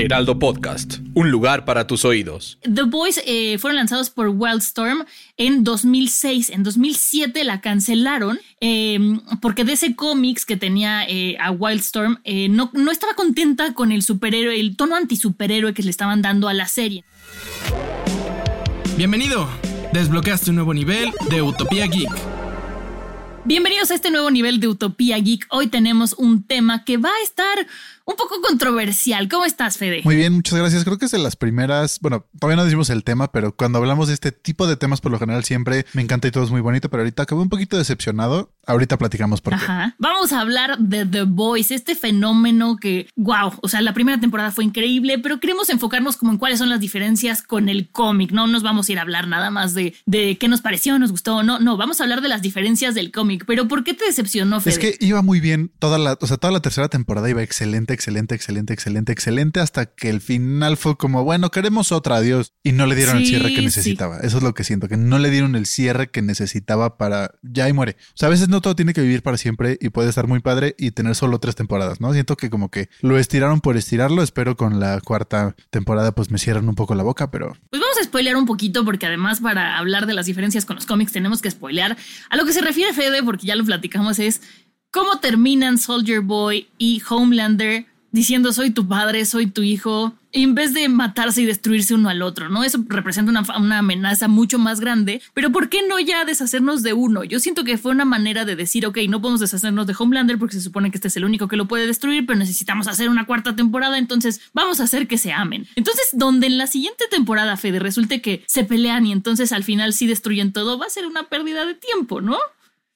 Heraldo Podcast, un lugar para tus oídos. The Boys eh, fueron lanzados por Wildstorm en 2006. En 2007 la cancelaron eh, porque DC Comics que tenía eh, a Wildstorm eh, no, no estaba contenta con el superhéroe, el tono anti-superhéroe que le estaban dando a la serie. Bienvenido. Desbloqueaste un nuevo nivel de Utopía Geek. Bienvenidos a este nuevo nivel de Utopía Geek. Hoy tenemos un tema que va a estar un poco controversial. ¿Cómo estás, Fede? Muy bien, muchas gracias. Creo que es de las primeras, bueno, todavía no decimos el tema, pero cuando hablamos de este tipo de temas, por lo general siempre me encanta y todo es muy bonito, pero ahorita acabé un poquito decepcionado. Ahorita platicamos por qué. Ajá. Vamos a hablar de The Voice, este fenómeno que, wow, o sea, la primera temporada fue increíble, pero queremos enfocarnos como en cuáles son las diferencias con el cómic. No nos vamos a ir a hablar nada más de, de qué nos pareció, nos gustó. No, no, vamos a hablar de las diferencias del cómic. Pero ¿por qué te decepcionó, Fede? Es que iba muy bien toda la, o sea, toda la tercera temporada iba excelente, excelente, excelente, excelente, excelente, hasta que el final fue como, bueno, queremos otra, adiós. Y no le dieron el cierre que sí. necesitaba. Eso es lo que siento, que no le dieron el cierre que necesitaba para ya y muere. O sea, a veces no todo tiene que vivir para siempre y puede estar muy padre y tener solo tres temporadas, ¿no? Siento que como que lo estiraron por estirarlo. Espero con la cuarta temporada pues me cierran un poco la boca, pero Pues vamos a spoilear un poquito porque además para hablar de las diferencias con los cómics tenemos que spoilear. A lo que se refiere Fede, porque ya lo platicamos, es cómo terminan Soldier Boy y Homelander diciendo soy tu padre, soy tu hijo, en vez de matarse y destruirse uno al otro, ¿no? Eso representa una, una amenaza mucho más grande, pero ¿por qué no ya deshacernos de uno? Yo siento que fue una manera de decir, ok, no podemos deshacernos de Homelander porque se supone que este es el único que lo puede destruir, pero necesitamos hacer una cuarta temporada, entonces vamos a hacer que se amen. Entonces, donde en la siguiente temporada, Fede, resulte que se pelean y entonces al final sí destruyen todo, va a ser una pérdida de tiempo, ¿no?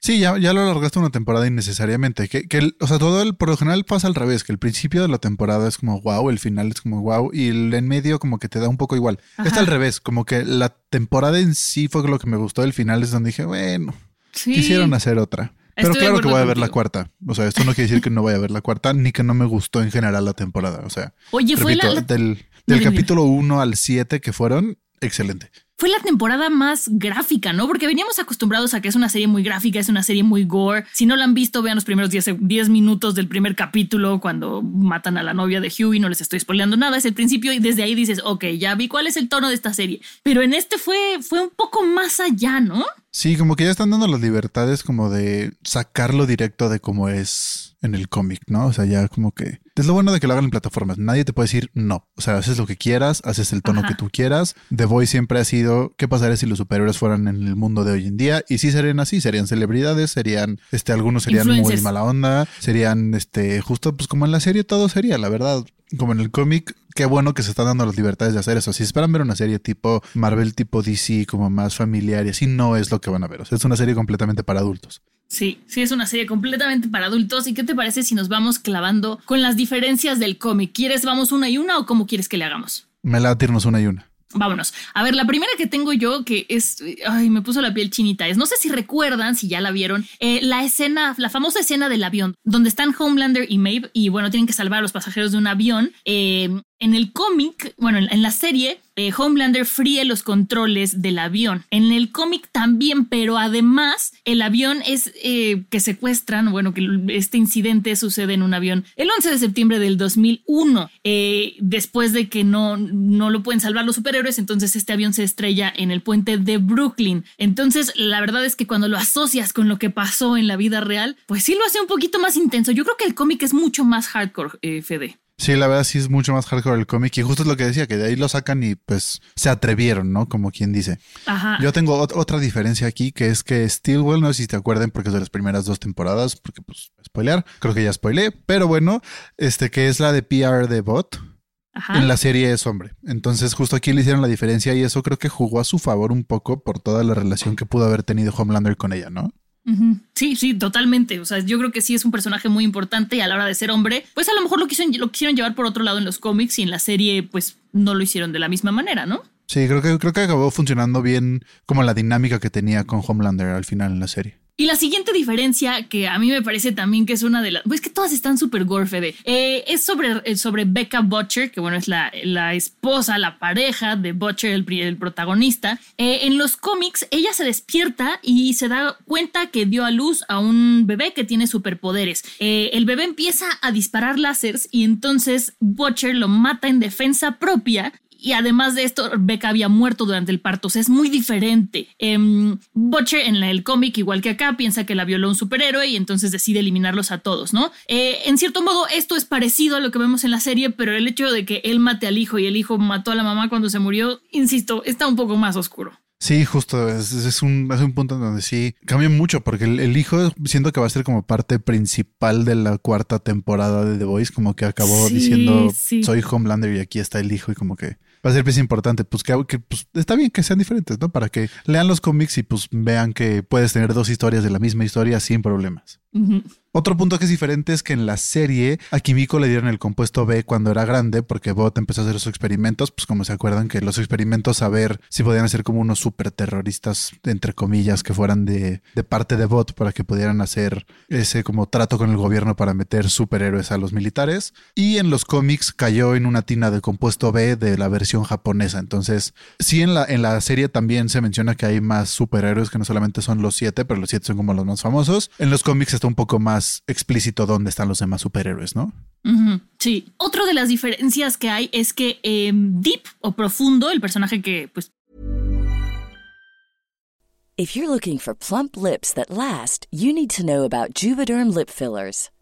Sí, ya, ya lo alargaste una temporada innecesariamente. Que, que el- o sea, todo el, por lo general pasa al revés, que el principio de la temporada es como wow, el final es como wow, y el en medio como que te da un poco igual. Está al revés, como que la temporada en sí fue lo que me gustó, el final es donde dije, bueno, Sí. quisieron hacer otra. Pero Estoy claro que voy a ver la cuarta. O sea, esto no quiere decir que no vaya a ver la cuarta, ni que no me gustó en general la temporada. O sea, Oye, fue repito, la- la- del, del capítulo 1 al 7 que fueron, excelente. Fue la temporada más gráfica, ¿no? Porque veníamos acostumbrados a que es una serie muy gráfica, es una serie muy gore. Si no la han visto, vean los primeros 10, seg- 10 minutos del primer capítulo cuando matan a la novia de Huey, no les estoy spoileando nada, es el principio y desde ahí dices, ok, ya vi cuál es el tono de esta serie. Pero en este fue, fue un poco más allá, ¿no? Sí, como que ya están dando las libertades como de sacarlo directo de cómo es en el cómic, ¿no? O sea, ya como que... Es lo bueno de que lo hagan en plataformas. Nadie te puede decir no. O sea, haces lo que quieras, haces el tono Ajá. que tú quieras. The Voice siempre ha sido, ¿qué pasaría si los superhéroes fueran en el mundo de hoy en día? Y sí serían así, serían celebridades, serían, este, algunos serían muy mala onda, serían, este, justo pues como en la serie todo sería, la verdad. Como en el cómic, qué bueno que se están dando las libertades de hacer eso. Si esperan ver una serie tipo Marvel, tipo DC, como más familiar y así, no es lo que van a ver. O sea, es una serie completamente para adultos. Sí, sí, es una serie completamente para adultos. ¿Y qué te parece si nos vamos clavando con las diferencias del cómic? ¿Quieres vamos una y una o cómo quieres que le hagamos? Me la tirnos una y una. Vámonos. A ver, la primera que tengo yo, que es. Ay, me puso la piel chinita. Es, no sé si recuerdan, si ya la vieron, eh, la escena, la famosa escena del avión, donde están Homelander y Maeve, y bueno, tienen que salvar a los pasajeros de un avión. Eh, en el cómic, bueno, en, en la serie, eh, Homelander fríe los controles del avión. En el cómic también, pero además, el avión es eh, que secuestran, bueno, que este incidente sucede en un avión el 11 de septiembre del 2001, eh, después de que no, no lo pueden salvar los superhéroes, entonces este avión se estrella en el puente de Brooklyn. Entonces, la verdad es que cuando lo asocias con lo que pasó en la vida real, pues sí lo hace un poquito más intenso. Yo creo que el cómic es mucho más hardcore, eh, Fede. Sí, la verdad sí es mucho más hardcore el cómic y justo es lo que decía, que de ahí lo sacan y pues se atrevieron, ¿no? Como quien dice. Ajá. Yo tengo ot- otra diferencia aquí, que es que Stillwell, no sé si te acuerdan porque es de las primeras dos temporadas, porque pues spoilear, creo que ya spoilé, pero bueno, este que es la de PR de Bot, Ajá. en la serie es hombre. Entonces justo aquí le hicieron la diferencia y eso creo que jugó a su favor un poco por toda la relación que pudo haber tenido Homelander con ella, ¿no? Sí, sí, totalmente. O sea, yo creo que sí es un personaje muy importante y a la hora de ser hombre, pues a lo mejor lo quisieron, lo quisieron llevar por otro lado en los cómics y en la serie, pues no lo hicieron de la misma manera, ¿no? Sí, creo que, creo que acabó funcionando bien como la dinámica que tenía con Homelander al final en la serie. Y la siguiente diferencia que a mí me parece también que es una de las... Pues que todas están súper gore, Fede. Eh, es sobre, eh, sobre Becca Butcher, que bueno, es la, la esposa, la pareja de Butcher, el, el protagonista. Eh, en los cómics, ella se despierta y se da cuenta que dio a luz a un bebé que tiene superpoderes. el bebé empieza a disparar láseres y entonces Butcher lo mata en defensa propia y además de esto, Becca había muerto durante el parto. O sea, es muy diferente. Em, Butcher en el cómic, igual que acá, piensa que la violó un superhéroe y entonces decide eliminarlos a todos, ¿no? Eh, en cierto modo, esto es parecido a lo que vemos en la serie, pero el hecho de que él mate al hijo y el hijo mató a la mamá cuando se murió, insisto, está un poco más oscuro. Sí, justo, es, un, es un punto en donde sí cambia mucho, porque el, hijo siento que va a ser como parte principal de la cuarta temporada de The Voice, como que acabó diciendo soy Homelander y aquí está el hijo y como que va a ser pieza importante. Pues que, pues, está bien que sean diferentes, ¿no? Para que lean los cómics y pues vean que puedes tener dos historias de la misma historia sin problemas. Otro punto que es diferente es que en la serie a Kimiko le dieron el compuesto B cuando era grande porque Bot empezó a hacer sus experimentos, pues como se acuerdan que los experimentos a ver si podían hacer como unos super terroristas, entre comillas, que fueran de, de parte de Bot para que pudieran hacer ese como trato con el gobierno para meter superhéroes a los militares. Y en los cómics cayó en una tina de compuesto B de la versión japonesa. Entonces, sí en la, en la serie también se menciona que hay más superhéroes que no solamente son los siete, pero los siete son como los más famosos. En los cómics está un poco más explícito dónde están los demás superhéroes, ¿no? Sí. Otra de las diferencias que hay es que em, Deep o Profundo, el personaje que pues If you're looking for plump lips that last, you need to know about Juvederm lip fillers.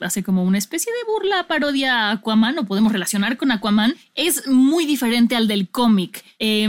Hace como una especie de burla, parodia a Aquaman, o podemos relacionar con Aquaman. Es muy diferente al del cómic. Eh,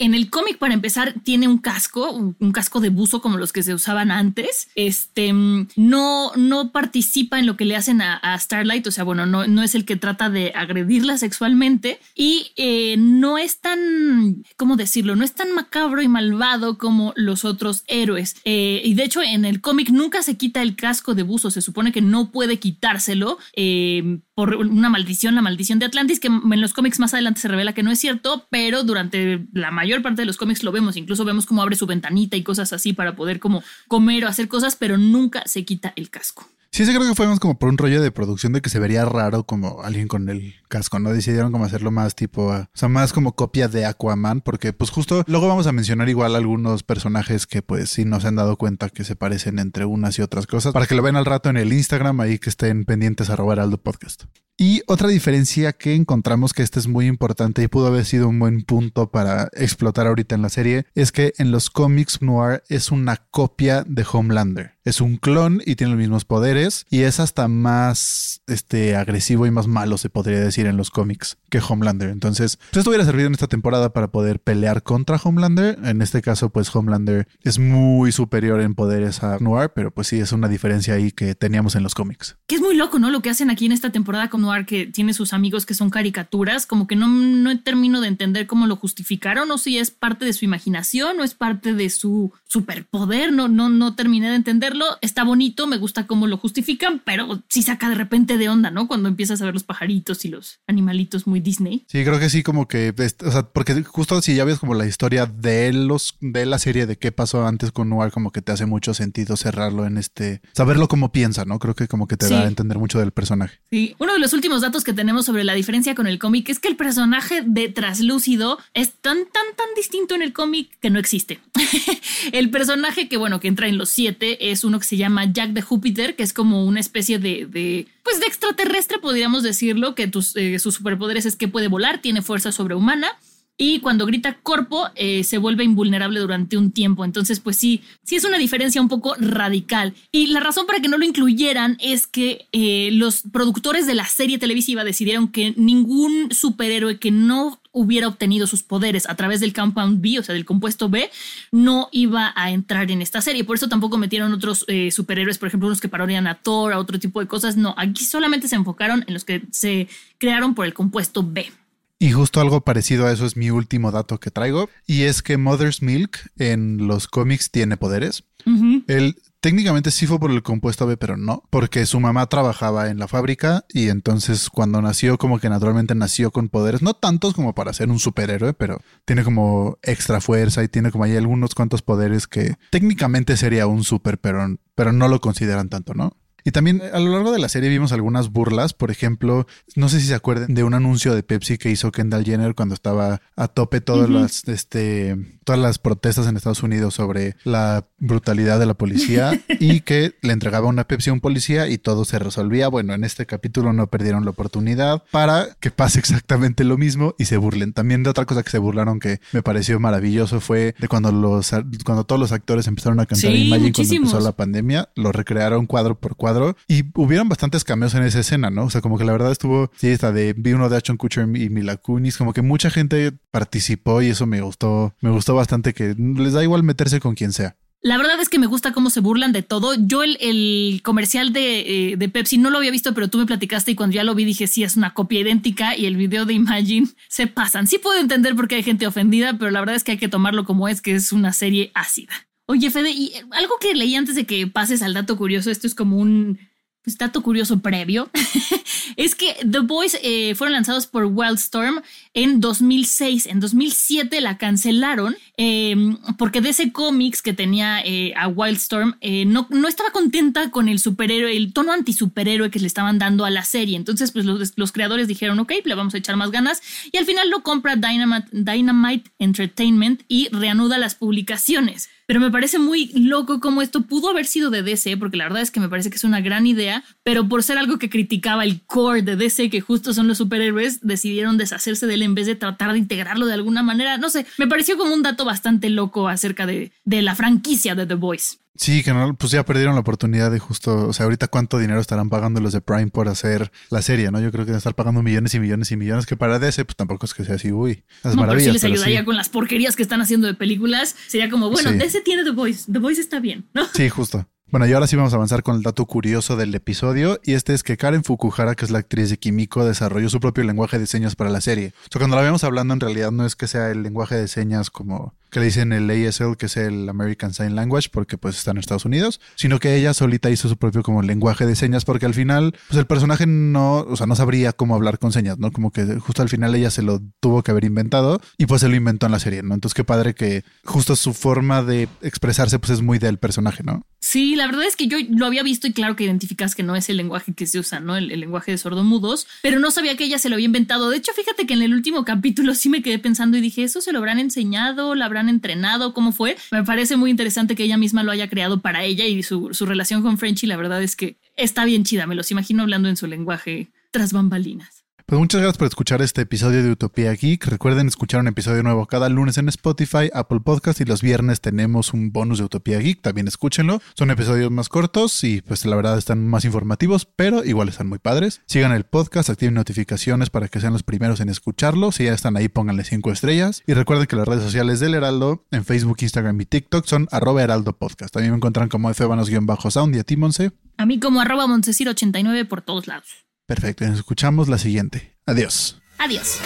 En el cómic, para empezar, tiene un casco, un, casco de buzo como los que se usaban antes. Este no, no participa en lo que le hacen a, Starlight, o sea, bueno, no, no, es el que trata de agredirla sexualmente y eh, no es tan, ¿cómo decirlo? No es tan macabro y malvado como los otros héroes. Eh, y de hecho, en el cómic nunca se quita el casco de buzo, se supone que no puede quitárselo eh, por una maldición, la maldición de Atlantis, que en los cómics más adelante se revela que no es cierto, pero durante la mayor parte de los cómics lo vemos, incluso vemos cómo abre su ventanita y cosas así para poder como comer o hacer cosas, pero nunca se quita el casco. Sí, sí creo que fuimos como por un rollo de producción de que se vería raro como alguien con el casco, ¿no? Decidieron como hacerlo más tipo, o sea, más como copia de Aquaman, porque pues justo luego vamos a mencionar igual algunos personajes que pues sí nos han dado cuenta que se parecen entre unas y otras cosas, para que lo vean al rato en el Instagram, ahí que estén pendientes a robar Aldo Podcast. Y otra diferencia que encontramos que este es muy importante y pudo haber sido un buen punto para explotar ahorita en la serie es que en los cómics Noir es una copia de Homelander. Es un clon y tiene los mismos poderes y es hasta más este, agresivo y más malo, se podría decir, en los cómics que Homelander. Entonces, pues esto hubiera servido en esta temporada para poder pelear contra Homelander. En este caso, pues Homelander es muy superior en poderes a Noir, pero pues sí, es una diferencia ahí que teníamos en los cómics. Que es muy loco, ¿no? Lo que hacen aquí en esta temporada con Noir, que tiene sus amigos que son caricaturas, como que no, no termino de entender cómo lo justificaron, o si es parte de su imaginación o es parte de su superpoder, no, no, no terminé de entenderlo. Está bonito, me gusta cómo lo justifican, pero sí saca de repente de onda, ¿no? Cuando empiezas a ver los pajaritos y los animalitos muy Disney. Sí, creo que sí, como que, o sea, porque justo si ya ves como la historia de los, de la serie de qué pasó antes con Noir, como que te hace mucho sentido cerrarlo en este, saberlo cómo piensa, ¿no? Creo que como que te da a entender mucho del personaje. Sí, uno de los últimos datos que tenemos sobre la diferencia con el cómic es que el personaje de Traslúcido es tan, tan, tan distinto en el cómic que no existe. El personaje que, bueno, que entra en los siete es uno que se llama Jack de Júpiter, que es como una especie de, pues de extraterrestre, podríamos decirlo, que eh, sus superpoderes es que puede volar, tiene fuerza sobrehumana. Y cuando grita corpo, eh, se vuelve invulnerable durante un tiempo. Entonces, pues sí, sí es una diferencia un poco radical. Y la razón para que no lo incluyeran es que eh, los productores de la serie televisiva decidieron que ningún superhéroe que no hubiera obtenido sus poderes a través del compound B, o sea, del compuesto B, no iba a entrar en esta serie. Por eso tampoco metieron otros eh, superhéroes, por ejemplo, unos que parodian a Thor, a otro tipo de cosas. No, aquí solamente se enfocaron en los que se crearon por el compuesto B. Y justo algo parecido a eso es mi último dato que traigo. Y es que Mother's Milk en los cómics tiene poderes. El Técnicamente sí fue por el compuesto B, pero no, porque su mamá trabajaba en la fábrica y entonces cuando nació como que naturalmente nació con poderes, no tantos como para ser un superhéroe, pero tiene como extra fuerza y tiene como ahí algunos cuantos poderes que técnicamente sería un super, pero, pero no lo consideran tanto, ¿no? Y también a lo largo de la serie vimos algunas burlas. Por ejemplo, no sé si se acuerdan de un anuncio de Pepsi que hizo Kendall Jenner cuando estaba a tope todas las, este, todas las protestas en Estados Unidos sobre la brutalidad de la policía y que le entregaba una Pepsi a un policía y todo se resolvía. Bueno, en este capítulo no perdieron la oportunidad para que pase exactamente lo mismo y se burlen. También de otra cosa que se burlaron que me pareció maravilloso fue de cuando los cuando todos los actores empezaron a cantar Imagine cuando empezó la pandemia, lo recrearon cuadro por cuadro y hubieron bastantes cameos en esa escena, ¿no? O sea, como que la verdad estuvo, sí, esta de, vi uno de Ashton Kutcher y Mila Kunis, como que mucha gente participó y eso me gustó, me gustó bastante que les da igual meterse con quien sea. La verdad es que me gusta cómo se burlan de todo. Yo el, comercial de, eh, de, Pepsi no lo había visto, pero tú me platicaste y cuando ya lo vi dije, sí, es una copia idéntica y el video de Imagine se pasan. Sí puedo entender por qué hay gente ofendida, pero la verdad es que hay que tomarlo como es, que es una serie ácida. Oye, Fede, y algo que leí antes de que pases al dato curioso, esto es como un pues, dato curioso previo, es que The Boys eh, fueron lanzados por Wildstorm en 2006. En 2007 la cancelaron em, porque DC Comics que tenía eh, a Wildstorm eh, no, no estaba contenta con el superhéroe, el tono anti-superhéroe que le estaban dando a la serie. Entonces, pues los, los, creadores dijeron, ok, le vamos a echar más ganas. Y al final lo compra Dynamite Entertainment y reanuda las publicaciones pero me parece muy loco cómo esto pudo haber sido de DC, porque la verdad es que me parece que es una gran idea, pero por ser algo que criticaba el core de DC, que justo son los superhéroes, decidieron deshacerse de él en vez de tratar de integrarlo de alguna manera. No sé, me pareció como un dato bastante loco acerca de, de la franquicia de The Voice. Sí, que no, pues ya perdieron la oportunidad de justo, o sea, ahorita cuánto dinero estarán pagando los de Prime por hacer la serie, ¿no? Yo creo que estar pagando millones y millones y millones, que para DC, pues tampoco es que sea así, uy, es no, Pero sí les ayudaría con las porquerías que están haciendo de películas. Sería como, bueno, DC tiene The Voice, The Voice está bien, ¿no? Sí, justo. Bueno, y ahora sí vamos a avanzar con el dato curioso del episodio, y este es que Karen Fukuhara, que es la actriz de Kimiko, desarrolló su propio lenguaje de señas para la serie. O sea, cuando la vemos hablando, en realidad no es que sea el lenguaje de señas como que le dicen el ASL, que es el American Sign Language, porque pues está en Estados Unidos, sino que ella solita hizo su propio como lenguaje de señas, porque al final, pues el personaje no, o sea, no sabría cómo hablar con señas, ¿no? Como que justo al final ella se lo tuvo que haber inventado y pues se lo inventó en la serie, ¿no? Entonces qué padre que justo su forma de expresarse pues es muy del personaje, ¿no? Sí, la verdad es que yo lo había visto y claro que identificas que no es el lenguaje que se usa, ¿no? El, lenguaje de sordomudos, pero no sabía que ella se lo había inventado. De hecho, fíjate que en el último capítulo sí me quedé pensando y dije, ¿eso se lo habrán enseñado? ¿La habrán entrenado? ¿Cómo fue? Me parece muy interesante que ella misma lo haya creado para ella y su, relación con Frenchy, la verdad es que está bien chida. Me los imagino hablando en su lenguaje tras bambalinas. Pues muchas gracias por escuchar este episodio de Utopía Geek. Recuerden escuchar un episodio nuevo cada lunes en Spotify, Apple Podcast y los viernes tenemos un bonus de Utopía Geek. También escúchenlo. Son episodios más cortos y pues la verdad están más informativos, pero igual están muy padres. Sigan el podcast, activen notificaciones para que sean los primeros en escucharlo. Si ya están ahí, pónganle cinco estrellas. Y recuerden que las redes sociales del Heraldo en Facebook, Instagram y TikTok son arroba Heraldo Podcast. También me encuentran como Febanos-sound y a ti, Monse. A mí como arroba Montesir89 por todos lados. Perfecto, nos escuchamos la siguiente. Adiós. Adiós.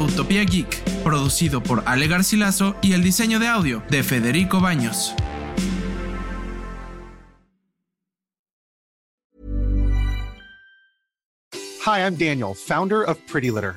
Utopía Geek, producido por Ale Garcilaso y el diseño de audio de Federico Baños. Hi, I'm Daniel, founder of Pretty Litter.